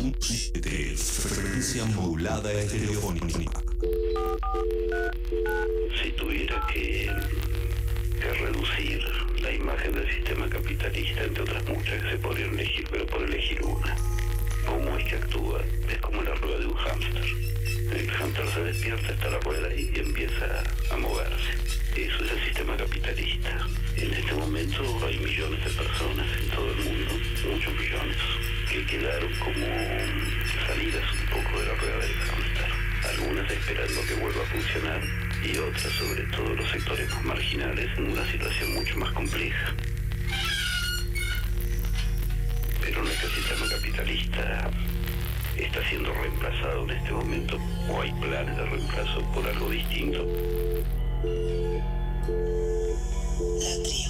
92.7 frecuencia modulada estereofónica. Si tuviera que, que reducir la imagen del sistema capitalista, entre otras muchas que se podrían elegir, pero por elegir una, cómo es que actúa, es como la rueda de un hámster. El hámster se despierta, está la rueda y empieza a moverse. Eso es el sistema capitalista. En este momento hay millones de personas en todo el mundo, muchos millones, que quedaron como salidas un poco de la rueda del hámster. Algunas esperando que vuelva a funcionar y otras, sobre todo los sectores más marginales, en una situación mucho más compleja. Pero nuestro sistema capitalista está siendo reemplazado en este momento o hay planes de reemplazo por algo distinto. La tribu.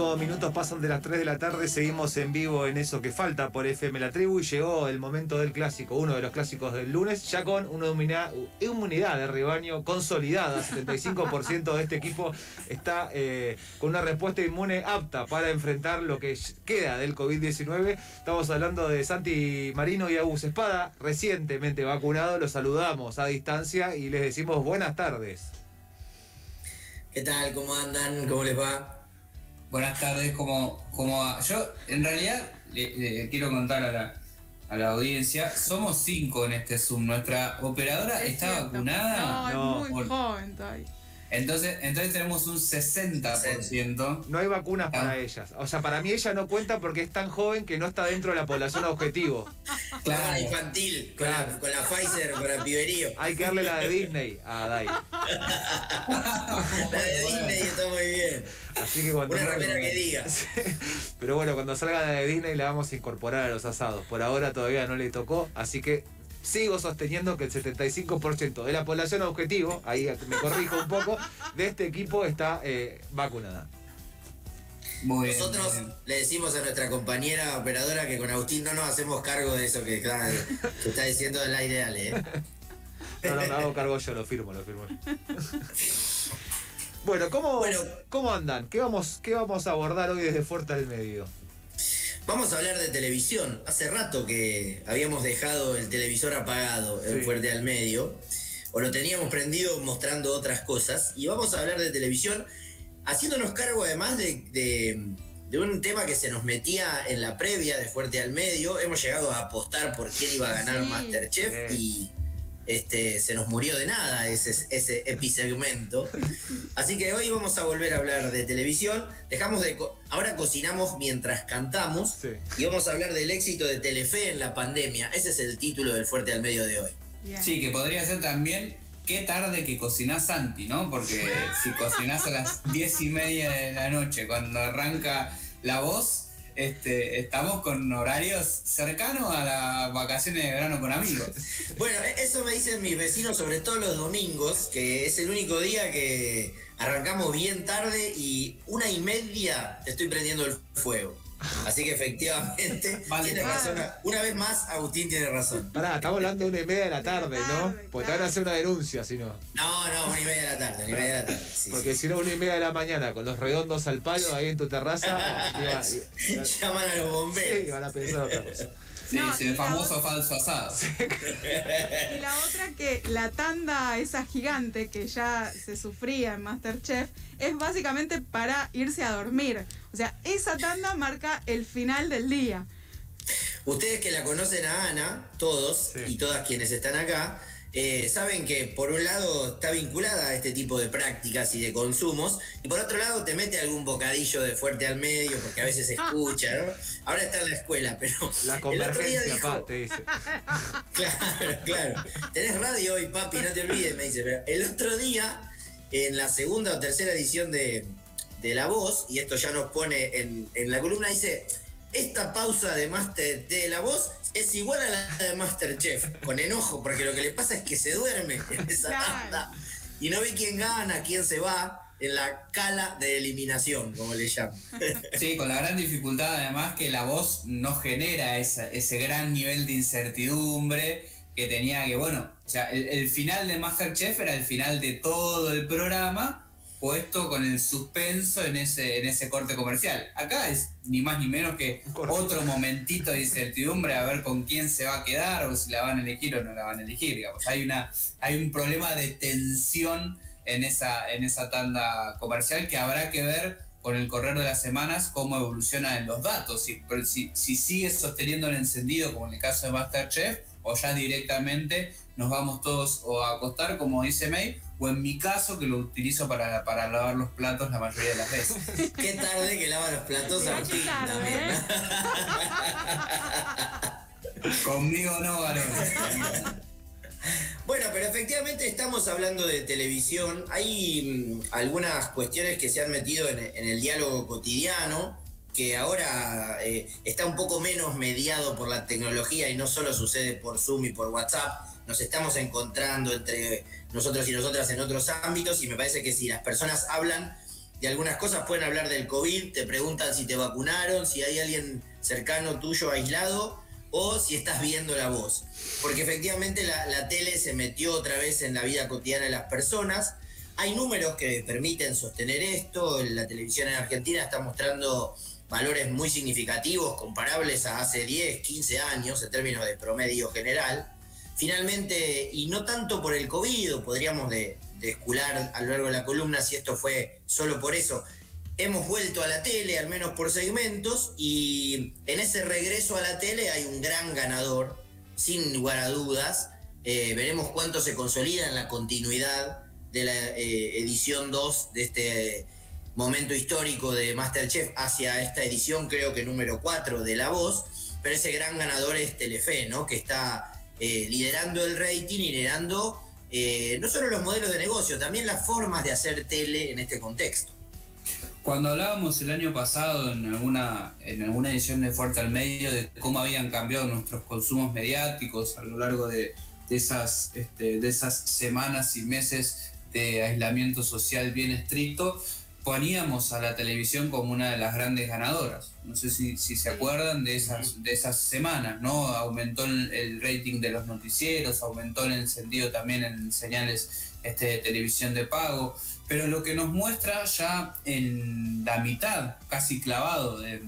Minutos pasan de las 3 de la tarde, seguimos en vivo en eso que falta por FM La Tribu y llegó el momento del clásico, uno de los clásicos del lunes, ya con una inmunidad, de rebaño consolidada. 75% de este equipo está eh, con una respuesta inmune apta para enfrentar lo que queda del COVID-19. Estamos hablando de Santi Marino y Agus Espada, recientemente vacunados, los saludamos a distancia y les decimos buenas tardes. ¿Qué tal? ¿Cómo andan? ¿Cómo les va? Buenas tardes, ¿cómo, cómo va? Yo, en realidad, le, le quiero contar a la, a la audiencia, somos cinco en este Zoom. Nuestra operadora Es está cierto. vacunada. No, es muy Por- joven todavía. Entonces, entonces tenemos un 60%. No hay vacunas para Ah. ellas. O sea, para mí ella no cuenta porque es tan joven que no está dentro de la población objetivo. Con la infantil, con, Claro. la, con la Pfizer, con el piberío. Hay que darle la de Disney a Dai. La de Disney está muy bien. Así que cuando Una remera que diga. Pero bueno, cuando salga la de Disney la vamos a incorporar a los asados. Por ahora todavía no le tocó, así que sigo sosteniendo que el 75% de la población objetivo, ahí me corrijo un poco, de este equipo está eh, vacunada. Muy bien, Nosotros muy bien. le decimos a nuestra compañera operadora que con Agustín no nos hacemos cargo de eso que está, que está diciendo el aire Ale. ¿eh? No, no, me hago cargo yo, lo firmo, lo firmo. Bueno, ¿cómo, Bueno. ¿cómo andan? ¿Qué vamos, ¿Qué vamos a abordar hoy desde Fuerte al Medio? Vamos a hablar de televisión. Hace rato que habíamos dejado el televisor apagado en Sí. Fuerte al Medio, o lo teníamos prendido mostrando otras cosas, y vamos a hablar de televisión haciéndonos cargo además de, de- de un tema que se nos metía en la previa de Fuerte al Medio. Hemos llegado a apostar por quién iba a ganar Sí. Masterchef Sí. y este, se nos murió de nada ese, ese episegmento. Así que hoy vamos a volver a hablar de televisión. Dejamos de. co- Ahora cocinamos mientras cantamos. Sí. Y vamos a hablar del éxito de Telefe en la pandemia. Ese es el título del Fuerte al Medio de hoy. Sí, que podría ser también qué tarde que cocinás Santi, ¿no? Porque si cocinás a las diez y media de la noche cuando arranca la voz, este, estamos con horarios cercanos a las vacaciones de verano con amigos. Bueno, e- eso me dicen mis vecinos, sobre todo los domingos, que es el único día que arrancamos bien tarde y una y media estoy prendiendo el fuego. Así que efectivamente, Vale. tiene razón. Una vez más, Agustín tiene razón. Pará, estamos hablando de una y media de la tarde, ¿no? Porque te van a hacer una denuncia, si no. No, no, una y media de la tarde, una y media de la tarde. sí, Porque sí. si no, una y media de la mañana, con los redondos al palo ahí en tu terraza, iba- iba- Llaman a los sí, bomberos. van a pensar otra cosa. Sí, No, sí, el famoso otra- falso asado. Y la otra que la tanda esa gigante que ya se sufría en Masterchef es básicamente para irse a dormir. O sea, esa tanda marca el final del día. Ustedes que la conocen a Ana, todos Sí. y todas quienes están acá, eh, saben que por un lado está vinculada a este tipo de prácticas y de consumos, y por otro lado te mete algún bocadillo de fuerte al medio, porque a veces se escucha, ¿no? Ahora está en la escuela, pero La el otro día convergencia, dijo, pa, te dice. Claro, claro. Tenés radio hoy, papi, no te olvides, me dice. Pero el otro día, en la segunda o tercera edición de, de La Voz, y esto ya nos pone en, en la columna, dice, esta pausa de, Master, de La Voz es igual a la de Masterchef, con enojo, porque lo que le pasa es que se duerme en esa tanda y no ve quién gana, quién se va en la cala de eliminación, como le llaman. Sí, con la gran dificultad además que la voz no genera esa- ese gran nivel de incertidumbre que tenía que, bueno, o sea, el, el final de Masterchef era el final de todo el programa puesto con el suspenso en ese, en ese corte comercial. Acá es ni más ni menos que otro momentito de incertidumbre a ver con quién se va a quedar o si la van a elegir o no la van a elegir. Digamos. Hay, una, hay un problema de tensión en esa, en esa tanda comercial que habrá que ver con el correr de las semanas cómo evolucionan los datos. Si, si, si sigue sosteniendo el encendido, como en el caso de Masterchef, o ya directamente nos vamos todos o a acostar, como dice May, o en mi caso, que lo utilizo para, para lavar los platos la mayoría de las veces. Qué tarde que lava los platos qué tarde, también. Conmigo no, varón. Bueno, pero efectivamente estamos hablando de televisión. Hay mm, algunas cuestiones que se han metido en, en el diálogo cotidiano, que ahora eh, está un poco menos mediado por la tecnología y no solo sucede por Zoom y por WhatsApp. Nos estamos encontrando entre nosotros y nosotras en otros ámbitos y me parece que si las personas hablan de algunas cosas, pueden hablar del COVID, te preguntan si te vacunaron, si hay alguien cercano tuyo aislado o si estás viendo la voz. Porque efectivamente la, tele se metió otra vez en la vida cotidiana de las personas. Hay números que permiten sostener esto. La televisión en Argentina está mostrando valores muy significativos, comparables a hace 10, 15 años en términos de promedio general. Finalmente, y no tanto por el COVID, podríamos de, a lo largo de la columna si esto fue solo por eso, hemos vuelto a la tele, al menos por segmentos, y en ese regreso a la tele hay un gran ganador, sin lugar a dudas. Eh, veremos cuánto se consolida en la continuidad de la eh, edición 2 de este momento histórico de Masterchef hacia esta edición, creo que número 4 de La Voz, pero ese gran ganador es Telefe, ¿no? Que está eh, liderando el rating liderando eh, no solo los modelos de negocio, también las formas de hacer tele en este contexto. Cuando hablábamos el año pasado en alguna, en alguna edición de Fuerte al Medio de cómo habían cambiado nuestros consumos mediáticos a lo largo de, de esas, este, de esas semanas y meses de aislamiento social bien estricto, poníamos a la televisión como una de las grandes ganadoras. No sé si, si se acuerdan de esas, de esas semanas, ¿no? Aumentó el, el rating de los noticieros, aumentó el encendido también en señales este, de televisión de pago, pero lo que nos muestra ya en la mitad, casi clavado de-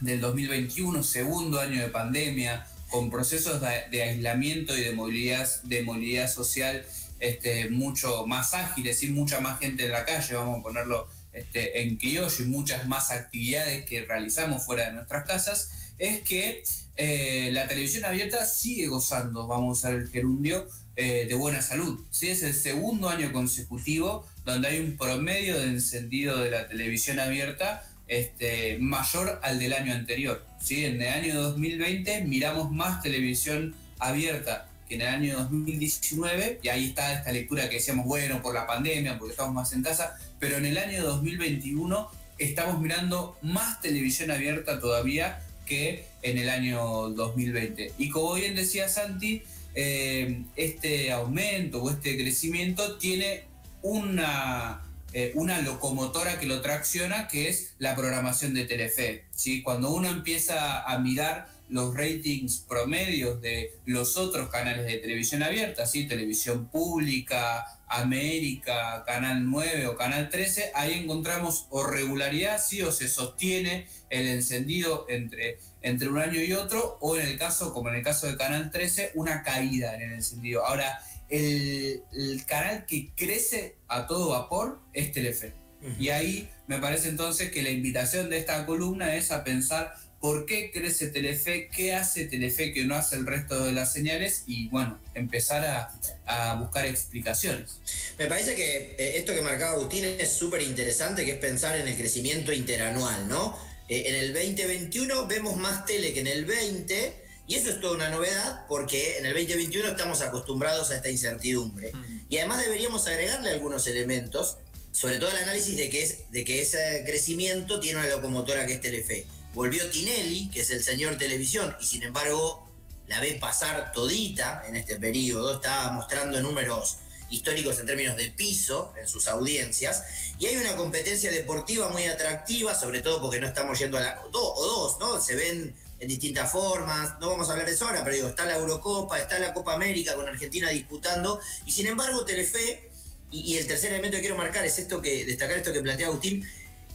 del 2021, segundo año de pandemia, con procesos de, de aislamiento y de movilidad, de movilidad social este, mucho más ágiles y mucha más gente en la calle, vamos a ponerlo este, en criollo y muchas más actividades que realizamos fuera de nuestras casas, es que eh, la televisión abierta sigue gozando, vamos a usar el gerundio, eh, de buena salud. ¿sí? Es el segundo año consecutivo donde hay un promedio de encendido de la televisión abierta este, mayor al del año anterior. ¿sí? En el año 2020 miramos más televisión abierta que en el año 2019, y ahí está esta lectura que decíamos, bueno, por la pandemia, porque estamos más en casa, pero en el año 2021 estamos mirando más televisión abierta todavía que en el año 2020. Y como bien decía Santi, eh, este aumento o este crecimiento tiene una, eh, una locomotora que lo tracciona, que es la programación de Telefe. ¿sí? Cuando uno empieza a mirar los ratings promedios de los otros canales de televisión abierta, ¿sí? televisión pública, América, Canal 9 o Canal 13, ahí encontramos o regularidad, sí, o se sostiene el encendido entre, entre un año y otro, o en el caso, como en el caso de Canal 13, una caída en el encendido. Ahora, el, el canal que crece a todo vapor es Telefe. Y ahí me parece entonces que la invitación de esta columna es a pensar por qué crece Telefe, qué hace Telefe que no hace el resto de las señales y bueno, empezar a, a buscar explicaciones. Me parece que eh, esto que marcaba Agustín es súper interesante, que es pensar en el crecimiento interanual, ¿no? Eh, en el 2021 vemos más tele que en el 20 y eso es toda una novedad porque en el 2021 estamos acostumbrados a esta incertidumbre. Y además deberíamos agregarle algunos elementos, sobre todo el análisis de que, es, de que ese crecimiento tiene una locomotora que es Telefe. Volvió Tinelli, que es el señor televisión, y sin embargo la ve pasar todita en este periodo, está mostrando números históricos en términos de piso en sus audiencias, y hay una competencia deportiva muy atractiva, sobre todo porque no estamos yendo a la... Do, o dos, ¿no? Se ven en distintas formas, no vamos a hablar de eso ahora, pero digo, está la Eurocopa, está la Copa América con Argentina disputando, y sin embargo Telefe, y, y el tercer elemento que quiero marcar es esto que, destacar esto que plantea Agustín,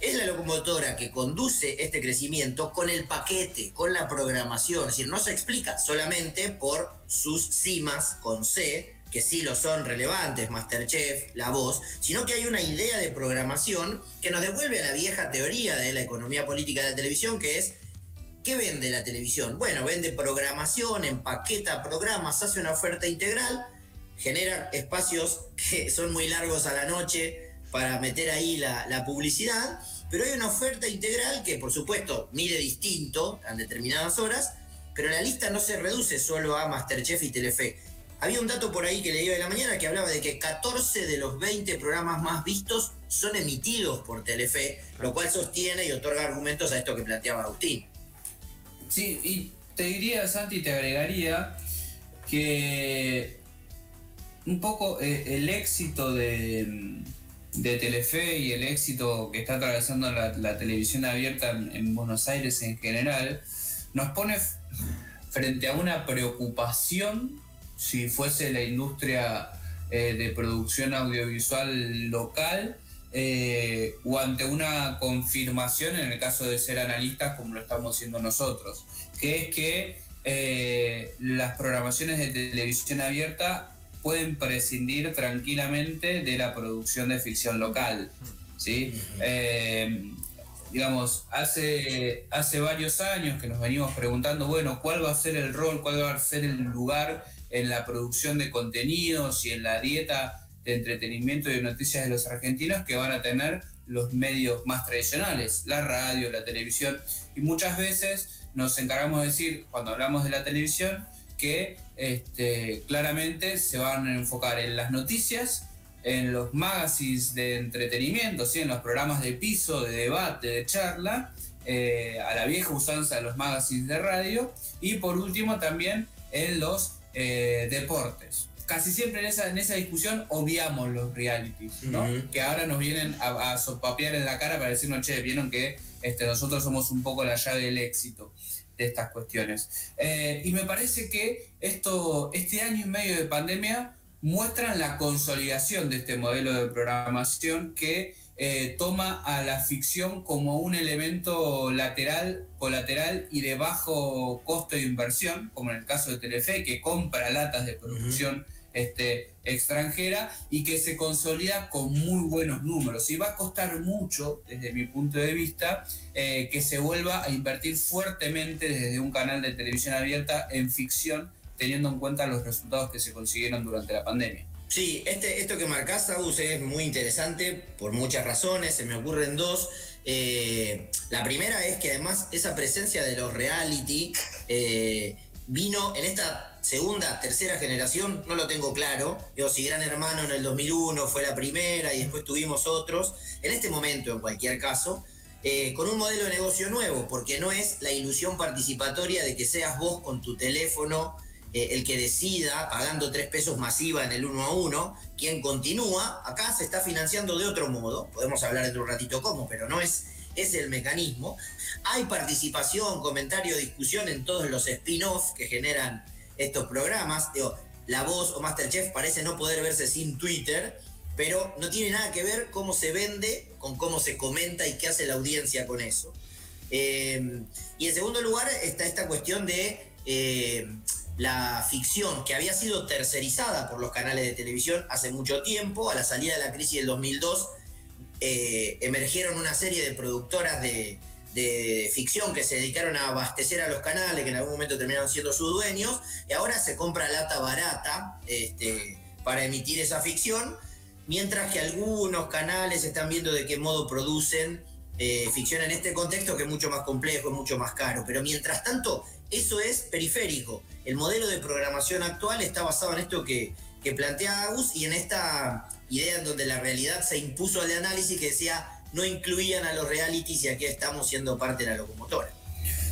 es la locomotora que conduce este crecimiento con el paquete, con la programación. Es decir, no se explica solamente por sus cimas con C, que sí lo son relevantes, Masterchef, La Voz, sino que hay una idea de programación que nos devuelve a la vieja teoría de la economía política de la televisión, que es, ¿qué vende la televisión? Bueno, vende programación, empaqueta programas, hace una oferta integral, genera espacios que son muy largos a la noche para meter ahí la, la publicidad pero hay una oferta integral que por supuesto mide distinto en determinadas horas, pero la lista no se reduce solo a Masterchef y Telefe. Había un dato por ahí que leí de la mañana que hablaba de que 14 de los 20 programas más vistos son emitidos por Telefe, lo cual sostiene y otorga argumentos a esto que planteaba Agustín. Sí, y te diría, Santi, te agregaría que un poco eh, el éxito de, de Telefe y el éxito que está atravesando la, televisión abierta en, en, Buenos Aires en general, nos pone frente a una preocupación si fuese la industria eh, de producción audiovisual local eh, o ante una confirmación en el caso de ser analistas como lo estamos siendo nosotros, que es que eh, las programaciones de televisión abierta pueden prescindir tranquilamente de la producción de ficción local. ¿sí? Eh, digamos, hace, hace varios años que nos venimos preguntando, bueno, ¿cuál va a ser el rol, cuál va a ser el lugar en la producción de contenidos y en la dieta de entretenimiento y de noticias de los argentinos que van a tener los medios más tradicionales, la radio, la televisión? Y muchas veces nos encargamos de decir, cuando hablamos de la televisión, que este, claramente se van a enfocar en las noticias, en los magazines de entretenimiento, ¿sí? en los programas de piso, de debate, de charla, eh, a la vieja usanza de los magazines de radio y por último también en los eh, deportes. Casi siempre en esa, en esa discusión obviamos los realities, ¿no? que ahora nos vienen a, a sopapear en la cara para decirnos, che, vieron que este, nosotros somos un poco la llave del éxito de estas cuestiones. Eh, y me parece que esto, este año y medio de pandemia muestran la consolidación de este modelo de programación que eh, toma a la ficción como un elemento lateral, colateral y de bajo costo de inversión, como en el caso de Telefe, que compra latas de producción este, extranjera y que se consolida con muy buenos números. Y va a costar mucho, desde mi punto de vista, eh, que se vuelva a invertir fuertemente desde un canal de televisión abierta en ficción, teniendo en cuenta los resultados que se consiguieron durante la pandemia. Sí, este, esto que marcás, Agus, es muy interesante por muchas razones, se me ocurren dos. Eh, la primera es que además esa presencia de los reality eh, vino en esta segunda, tercera generación, no lo tengo claro. Digo, si Gran Hermano en el 2001 fue la primera y después tuvimos otros, en este momento, en cualquier caso, eh, con un modelo de negocio nuevo, porque no es la ilusión participatoria de que seas vos con tu teléfono eh, el que decida, pagando tres pesos masiva en el uno a uno, quien continúa. Acá se está financiando de otro modo, podemos hablar dentro de un ratito cómo, pero no es es el mecanismo. Hay participación, comentario, discusión en todos los spin-offs que generan estos programas. Digo, la voz o Masterchef parece no poder verse sin Twitter, pero no tiene nada que ver cómo se vende con cómo se comenta y qué hace la audiencia con eso. Eh, y en segundo lugar está esta cuestión de eh, la ficción que había sido tercerizada por los canales de televisión hace mucho tiempo, a la salida de la crisis del 2002 eh, emergieron una serie de productoras de, de ficción que se dedicaron a abastecer a los canales, que en algún momento terminaron siendo sus dueños, y ahora se compra lata barata este, para emitir esa ficción, mientras que algunos canales están viendo de qué modo producen eh, ficción en este contexto que es mucho más complejo, es mucho más caro. Pero mientras tanto, eso es periférico. El modelo de programación actual está basado en esto que, que plantea Agus y en esta idea en donde la realidad se impuso al análisis que decía no incluían a los realities y aquí estamos siendo parte de la locomotora.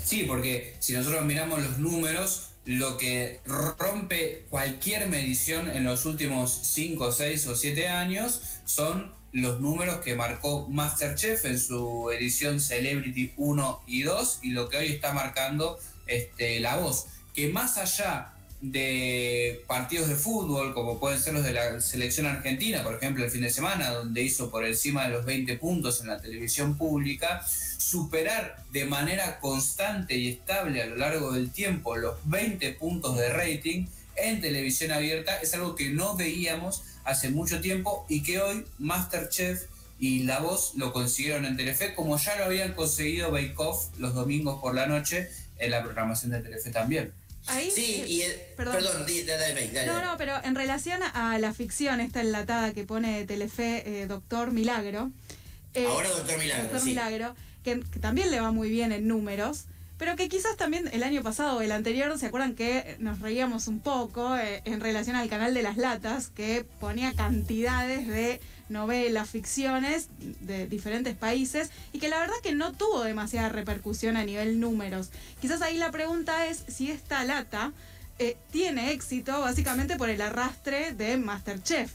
Sí, porque si nosotros miramos los números, lo que rompe cualquier medición en los últimos 5, 6 o 7 años son los números que marcó Masterchef en su edición Celebrity 1 y 2 y lo que hoy está marcando este, La Voz, que más allá de partidos de fútbol, como pueden ser los de la selección argentina, por ejemplo, el fin de semana, donde hizo por encima de los 20 puntos en la televisión pública, superar de manera constante y estable a lo largo del tiempo los 20 puntos de rating en televisión abierta es algo que no veíamos hace mucho tiempo y que hoy Masterchef y La Voz lo consiguieron en Telefe, como ya lo habían conseguido Bake Off los domingos por la noche en la programación de Telefe también. Ahí, Sí, eh, y el- perdón. perdón, di- dale, dale, dale. No, no, pero en relación a la ficción, esta enlatada que pone Telefe, eh, Doctor Milagro. eh, Ahora Doctor Milagro, Doctor sí. Milagro, que, que también le va muy bien en números, pero que quizás también el año pasado o el anterior, ¿se acuerdan que nos reíamos un poco eh, en relación al canal de las latas, que ponía cantidades de novelas, ficciones de diferentes países y que la verdad que no tuvo demasiada repercusión a nivel números. Quizás ahí la pregunta es si esta lata eh, tiene éxito básicamente por el arrastre de Masterchef.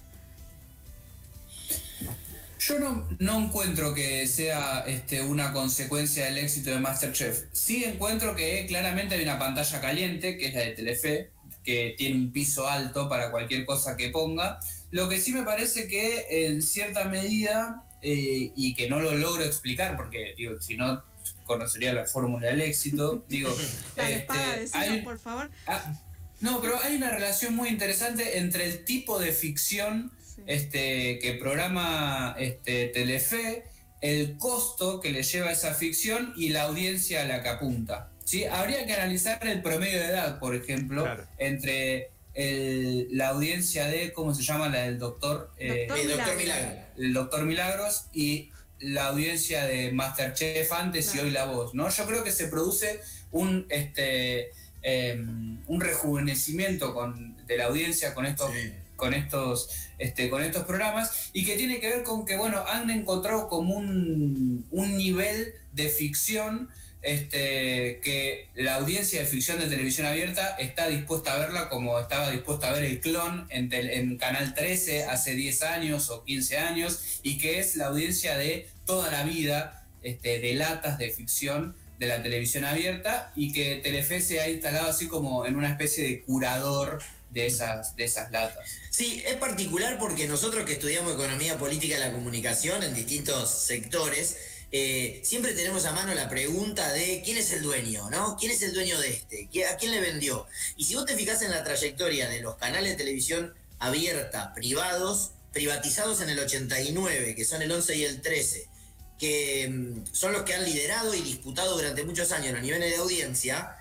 Yo no, no encuentro que sea este, una consecuencia del éxito de Masterchef. Sí encuentro que claramente hay una pantalla caliente, que es la de Telefe, que tiene un piso alto para cualquier cosa que ponga. Lo que sí me parece que en cierta medida, eh, y que no lo logro explicar, porque digo, si no conocería la fórmula del éxito, digo, Dale, este, Espada, decinos, hay- por favor. Ah, no, pero hay una relación muy interesante entre el tipo de ficción Sí. este, que programa este, Telefe, el costo que le lleva esa ficción y la audiencia a la que apunta. ¿sí? Habría que analizar el promedio de edad, por ejemplo, Claro. entre el- la audiencia de, ¿cómo se llama? La del doctor, eh, Doctor Eh, Doctor Milagro. Milagro. el doctor Milagros y la audiencia de Masterchef antes y hoy la voz, ¿no? Yo creo que se produce un este em, un rejuvenecimiento con, de la audiencia con estos Sí. con estos este, con estos programas y que tiene que ver con que bueno han encontrado como un, un nivel de ficción este, que la audiencia de ficción de televisión abierta está dispuesta a verla como estaba dispuesta a ver el clon en, Canal 13 hace 10 años o 15 años y que es la audiencia de toda la vida este, de latas de ficción de la televisión abierta y que Telefe se ha instalado así como en una especie de curador de esas, de esas latas. Sí, es particular porque nosotros que estudiamos economía política de la comunicación en distintos sectores, eh, siempre tenemos a mano la pregunta de quién es el dueño, ¿no? ¿Quién es el dueño de este? ¿Qui- ¿A quién le vendió? Y si vos te fijas en la trayectoria de los canales de televisión abierta, privados, privatizados en el 89, que son el 11 y el 13, que mm, son los que han liderado y disputado durante muchos años los niveles de audiencia,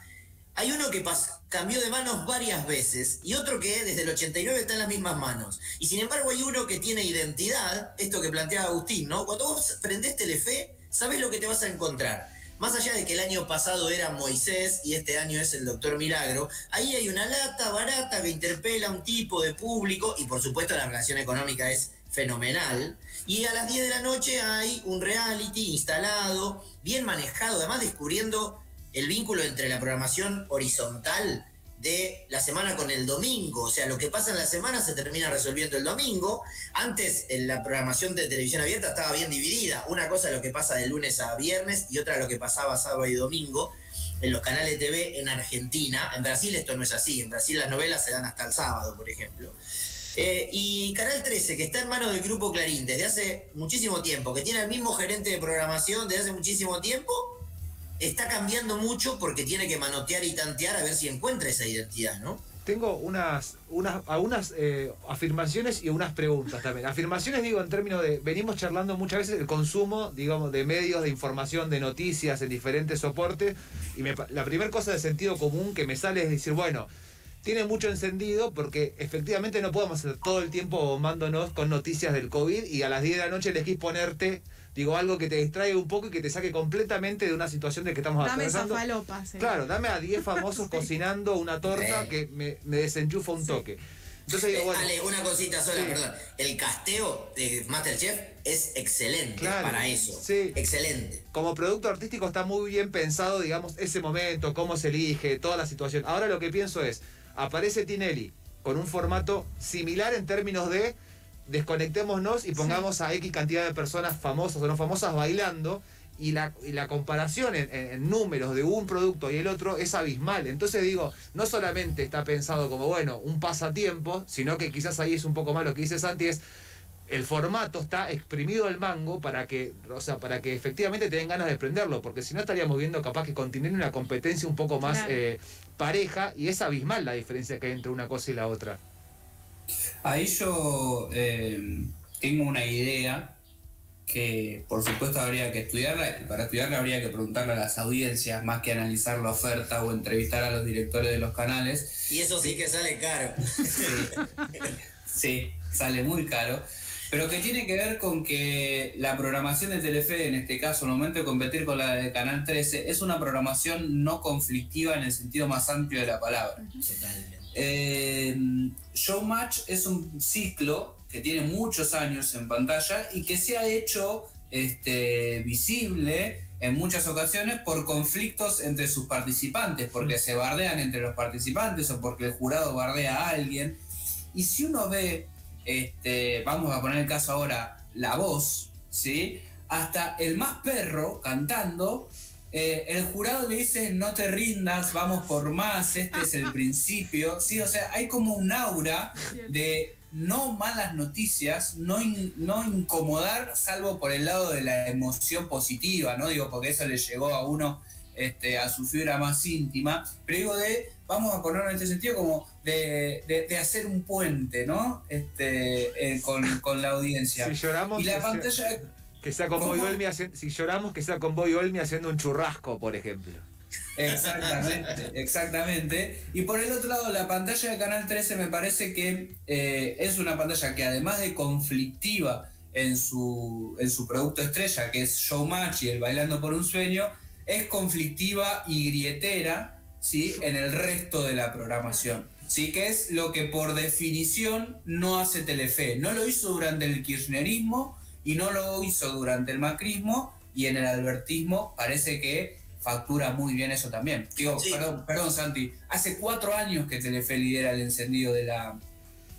hay uno que cambió de manos varias veces y otro que desde el 89 está en las mismas manos. Y sin embargo hay uno que tiene identidad, esto que planteaba Agustín, ¿no? Cuando vos prendés Telefe, sabés lo que te vas a encontrar. Más allá de que el año pasado era Moisés y este año es el Doctor Milagro, ahí hay una lata barata que interpela a un tipo de público y por supuesto la relación económica es fenomenal. Y a las 10 de la noche hay un reality instalado, bien manejado, además descubriendo el vínculo entre la programación horizontal de la semana con el domingo. O sea, lo que pasa en la semana se termina resolviendo el domingo. Antes en la programación de televisión abierta estaba bien dividida. Una cosa lo que pasa de lunes a viernes y otra lo que pasaba sábado y domingo en los canales TV en Argentina. En Brasil esto no es así. En Brasil las novelas se dan hasta el sábado, por ejemplo. Eh, y Canal 13, que está en manos del Grupo Clarín desde hace muchísimo tiempo, que tiene el mismo gerente de programación desde hace muchísimo tiempo, está cambiando mucho porque tiene que manotear y tantear a ver si encuentra esa identidad, ¿no? tengo unas, unas, algunas eh, afirmaciones y unas preguntas también. Afirmaciones digo en términos de, venimos charlando muchas veces el consumo, digamos, de medios, de información, de noticias en diferentes soportes. Y la primera cosa de sentido común que me sale es decir, bueno, tiene mucho encendido porque efectivamente no podemos estar todo el tiempo bombándonos con noticias del COVID y a las 10 de la noche elegís ponerte, digo, algo que te distraiga un poco y que te saque completamente de una situación de que estamos Dame esa atravesando. falopa. sí. Claro, dame a 10 famosos cocinando una torta Sí. que me, me desenchufa un toque. Entonces digo, Eh, bueno, Ale, una cosita sola, Sí. perdón. El casteo de Masterchef es excelente Claro, para eso. sí. Excelente. como producto artístico está muy bien pensado, digamos, ese momento, cómo se elige, toda la situación. Ahora lo que pienso es, aparece Tinelli con un formato similar en términos de desconectémonos y pongamos a X cantidad de personas famosas o no famosas bailando. Y la, y la comparación en, números de un producto y el otro es abismal. Entonces digo, no solamente está pensado como, bueno, un pasatiempo, sino que quizás ahí es un poco más lo que dice Santi, es el formato está exprimido al mango para que, o sea, para que efectivamente te den ganas de prenderlo, porque si no estaríamos viendo capaz que continúe una competencia un poco más Claro. eh, pareja y es abismal la diferencia que hay entre una cosa y la otra. Ahí yo eh, tengo una idea que por supuesto habría que estudiarla, y para estudiarla habría que preguntarle a las audiencias más que analizar la oferta o entrevistar a los directores de los canales. Y eso sí que sale caro. Sí, sale muy caro. Pero que tiene que ver con que la programación de Telefe, en este caso, al momento de competir con la de Canal 13, es una programación no conflictiva en el sentido más amplio de la palabra. Totalmente. Eh, Showmatch es un ciclo que tiene muchos años en pantalla y que se ha hecho este, visible en muchas ocasiones por conflictos entre sus participantes, porque se bardean entre los participantes o porque el jurado bardea a alguien. Y si uno ve, este, vamos a poner el caso ahora, la voz, ¿sí? Hasta el más perro cantando eh, el jurado le dice no te rindas, vamos por más, este es el principio. Sí, o sea, hay como un aura de no malas noticias, no, in- no incomodar, salvo por el lado de la emoción positiva, ¿no? Digo, porque eso le llegó a uno este, a su fibra más íntima. Pero digo de, vamos a ponerlo en este sentido, como de, de- de hacer un puente, ¿no? Este, eh, con, con la audiencia. Si lloramos, y la pantalla Que sea con. Boy Olmi haciendo, si lloramos, que sea con Boy haciendo un churrasco, por ejemplo. Exactamente, exactamente. Y por el otro lado, la pantalla de Canal 13 me parece que eh, es una pantalla que además de conflictiva en su, en su producto estrella, que es Showmatch y el Bailando por un Sueño, es conflictiva y grietera ¿sí? en el resto de la programación. Sí, que es lo que por definición no hace Telefe. No lo hizo durante el kirchnerismo y no lo hizo durante el macrismo y en el albertismo parece que factura muy bien eso también. Digo, Sí. perdón, perdón Santi, hace cuatro años que Telefe lidera el encendido de la,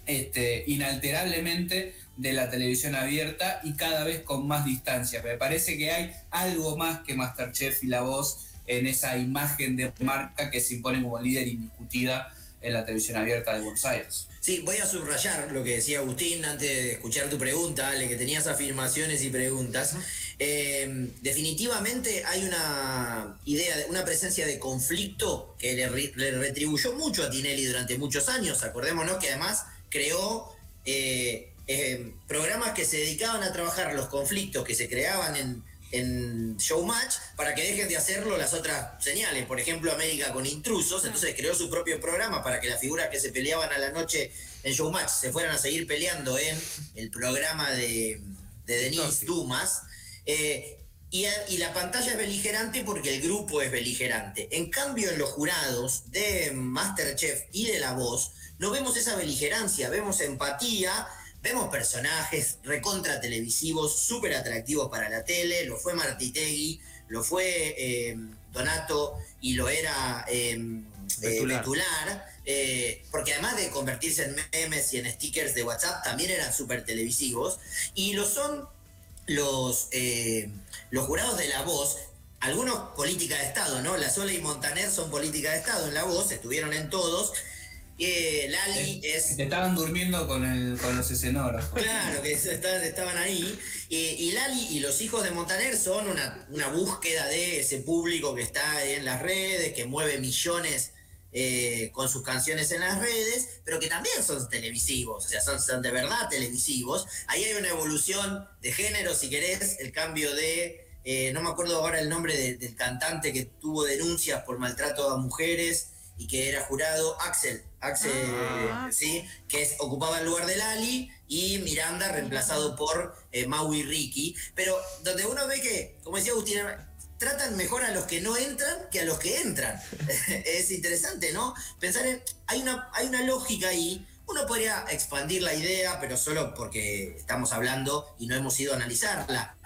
este, inalterablemente de la televisión abierta y cada vez con más distancia. Me parece que hay algo más que Masterchef y La Voz en esa imagen de marca que se impone como líder indiscutida en la televisión abierta de Buenos Aires. Sí, voy a subrayar lo que decía Agustín antes de escuchar tu pregunta, Ale, que tenías afirmaciones y preguntas. Eh, definitivamente hay una idea, de, una presencia de conflicto que le retribuyó mucho a Tinelli durante muchos años. Acordémonos que además creó eh, eh, programas que se dedicaban a trabajar los conflictos que se creaban en, en Showmatch para que dejen de hacerlo las otras señales. Por ejemplo, América con intrusos, entonces creó su propio programa para que las figuras que se peleaban a la noche en Showmatch se fueran a seguir peleando en el programa de, de Denise. Dumas. Eh, y, a- y la pantalla es beligerante porque el grupo es beligerante. En cambio, en los jurados de Masterchef y de La Voz, no vemos esa beligerancia, vemos empatía, vemos personajes recontra televisivos, súper atractivos para la tele. Lo fue Martitegui, lo fue eh, Donato y lo era eh, eh, Betular. Betular, eh, porque además de convertirse en memes y en stickers de WhatsApp, también eran súper televisivos. Y lo son los, eh, los jurados de La Voz, algunos política de Estado, ¿no? La Sola y Montaner son política de Estado en La Voz, estuvieron en todos. Eh, Lali es... Te estaban durmiendo con, el, con los escenógrafos. Claro, que estaban ahí. Y, y Lali y los hijos de Montaner son una, una búsqueda de ese público que está en las redes, que mueve millones eh, con sus canciones en las redes, pero que también son televisivos, o sea, son, son de verdad televisivos. Ahí hay una evolución de género, si querés, el cambio de, eh, no me acuerdo ahora el nombre de- del cantante que tuvo denuncias por maltrato a mujeres y que era jurado, Axel, Axel, Ah. sí, que es- ocupaba el lugar de Lali y Miranda reemplazado por eh, Maui Ricky, pero donde uno ve que, como decía Agustín, tratan mejor a los que no entran que a los que entran. es interesante, ¿no? Pensar en, hay una, hay una lógica ahí. Uno podría expandir la idea, pero solo porque estamos hablando y no hemos ido a analizarla.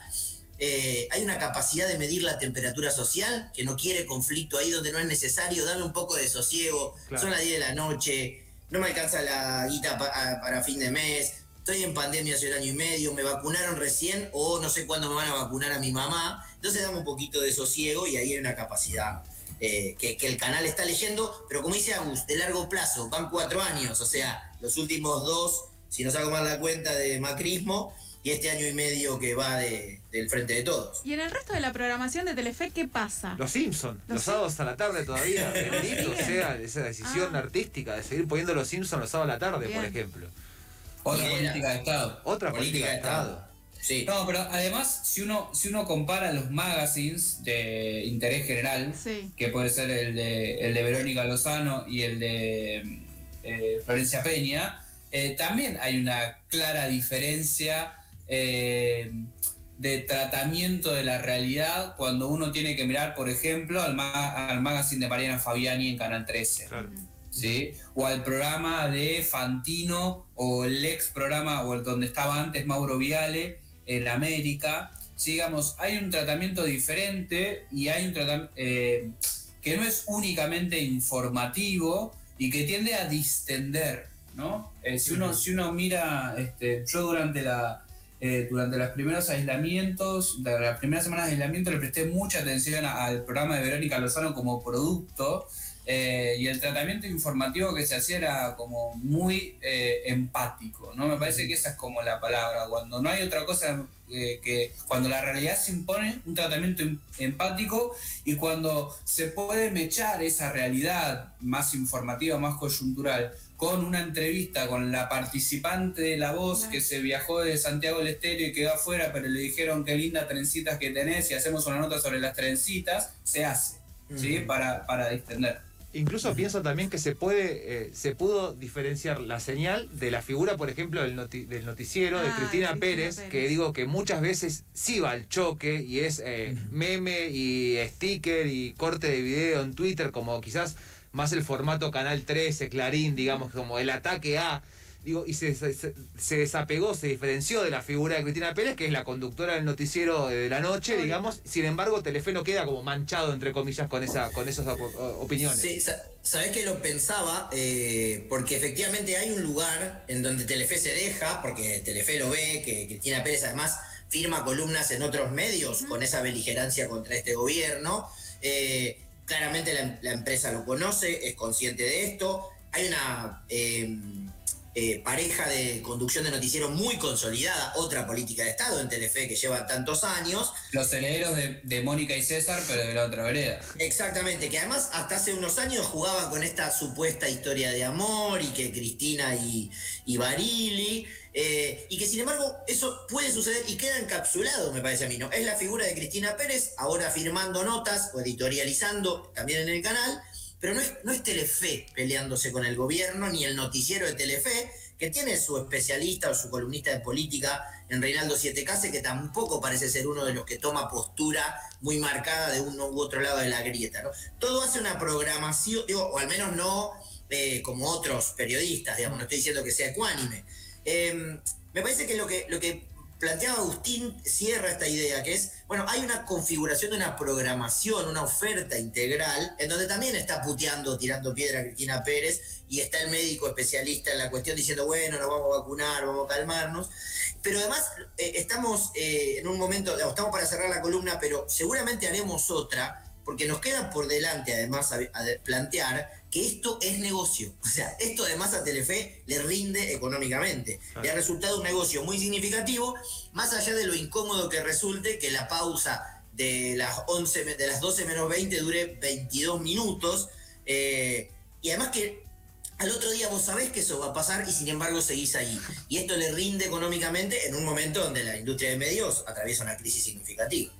Eh, hay una capacidad de medir la temperatura social que no quiere conflicto ahí donde no es necesario, darle un poco de sosiego. Claro. Son las 10 de la noche, no me alcanza la guita pa- a- para fin de mes, estoy en pandemia hace un año y medio, me vacunaron recién o no sé cuándo me van a vacunar a mi mamá. Entonces dame un poquito de sosiego y ahí hay una capacidad eh, que, que el canal está leyendo, pero como dice Agus, de largo plazo, van cuatro años, o sea, los últimos dos, si no saco mal la cuenta, de macrismo y este año y medio que va de- del frente de todos. Y en el resto de la programación de Telefe, ¿qué pasa? Los Simpsons, Los los sábados a la tarde todavía. Bendito sea esa decisión Ah. artística de seguir poniendo los Simpsons los sábados a la tarde, por ejemplo. Otra política de Estado. Otra Política de Estado. Sí. No, pero además, si uno, si uno compara los magazines de interés general, Sí. que puede ser el de, el de Verónica Lozano y el de eh, Florencia Peña, eh, también hay una clara diferencia eh, de tratamiento de la realidad cuando uno tiene que mirar, por ejemplo, al, ma- al magazine de Mariana Fabiani en Canal 13. Claro. ¿sí? O al programa de Fantino o el ex programa o el donde estaba antes Mauro Viale en América. Sí, digamos, hay un tratamiento diferente y hay un tratamiento que no es únicamente informativo y que tiende a distender, ¿no? Eh, si, uno, si uno mira, este, yo durante la... eh, durante los primeros aislamientos, de las primeras semanas de aislamiento, le presté mucha atención a- al programa de Verónica Lozano como producto, eh, y el tratamiento informativo que se hacía era como muy eh, empático, ¿no? Me parece que esa es como la palabra, cuando no hay otra cosa que, cuando la realidad se impone, un tratamiento em- empático y cuando se puede mechar esa realidad más informativa, más coyuntural, con una entrevista con la participante de La Voz que se viajó de Santiago del Estero y quedó afuera, pero le dijeron qué lindas trencitas que tenés y hacemos una nota sobre las trencitas, se hace, ¿sí? Para, para distender. Incluso pienso también que se puede, eh, se pudo diferenciar la señal de la figura, por ejemplo, del, noti- del noticiero de Ah, Cristina, Cristina Pérez, Pérez. que digo que muchas veces sí va al choque y es eh, meme y sticker y corte de video en Twitter, como quizás más el formato Canal 13, Clarín, digamos, como el ataque a. Digo, y se, se, se desapegó, se diferenció de la figura de Cristina Pérez, que es la conductora del noticiero de la noche, digamos. Sin embargo, Telefe no queda como manchado, entre comillas, con esa con esas op- opiniones. Sí, sa- sabés que lo pensaba, Eh, porque efectivamente hay un lugar en donde Telefe se deja, porque Telefe lo ve, que Cristina Pérez además firma columnas en otros medios con esa beligerancia contra este gobierno. Eh, claramente la, empresa lo conoce, es consciente de esto. Hay una eh, eh, pareja de conducción de noticiero muy consolidada, otra política de Estado en Telefe que lleva tantos años. Los herederos de, de Mónica y César, pero de la otra vereda. Exactamente, que además hasta hace unos años jugaban con esta supuesta historia de amor y que Cristina y, y Barili, eh, y que sin embargo eso puede suceder y queda encapsulado, me parece a mí, ¿no? Es la figura de Cristina Pérez, ahora firmando notas o editorializando también en el canal, pero no es, no es Telefe peleándose con el gobierno, ni el noticiero de Telefe, que tiene su especialista o su columnista de política en Reinaldo Siete Case, que tampoco parece ser uno de los que toma postura muy marcada de uno u otro lado de la grieta. ¿no? Todo hace una programación, o al menos no eh, como otros periodistas, digamos, no estoy diciendo que sea ecuánime. Eh, me parece que, lo que planteaba Agustín cierra esta idea, que es, bueno, hay una configuración de una programación, una oferta integral, en donde también está puteando, tirando piedra a Cristina Pérez, y está el médico especialista en la cuestión diciendo, bueno, nos vamos a vacunar, vamos a calmarnos. Pero además eh, estamos eh, en un momento, estamos para cerrar la columna, pero seguramente haremos otra, porque nos queda por delante además a, a plantear que esto es negocio. O sea, esto además a Telefe le rinde económicamente. Le ha resultado un negocio muy significativo, más allá de lo incómodo que resulte que la pausa de las, 11, me- de las 12 menos 20 dure 22 minutos. eh, y además que al otro día vos sabés que eso va a pasar y sin embargo seguís ahí. Y esto le rinde económicamente en un momento donde la industria de medios atraviesa una crisis significativa.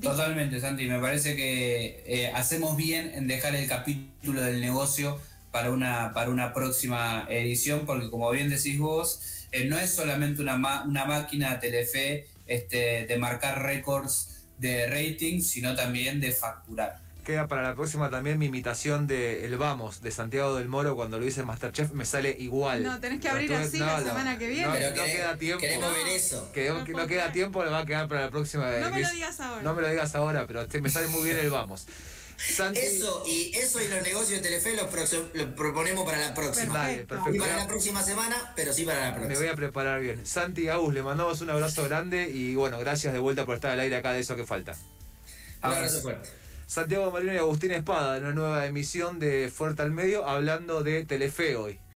Totalmente, Santi. Me parece que eh, hacemos bien en dejar el capítulo del negocio para una, para una próxima edición, porque como bien decís vos, eh, no es solamente una, una máquina Telefe este, de marcar récords de rating, sino también de facturar. Queda para la próxima también mi imitación de El Vamos, de Santiago del Moro, cuando lo hice en Masterchef, me sale igual. No, tenés que abrir tuve- así la semana que viene. No, Pero no querés- queda tiempo. queremos ver eso. Que no, queda tiempo, le va a quedar para la próxima. No me Mis- lo digas ahora. No me lo digas ahora, pero te- me sale muy bien el Vamos. Santi, Eso y eso y los negocios de Telefe los, proponemos para la próxima. Dale, Perfecto. Y para la próxima semana, pero sí para la Me próxima. voy a preparar bien. Santi Agus, le mandamos un abrazo grande y bueno, gracias de vuelta por estar al aire acá de eso que falta. Un abrazo fuerte. Santiago Marino y Agustín Espada en una nueva emisión de Fuerte al Medio hablando de Telefe hoy.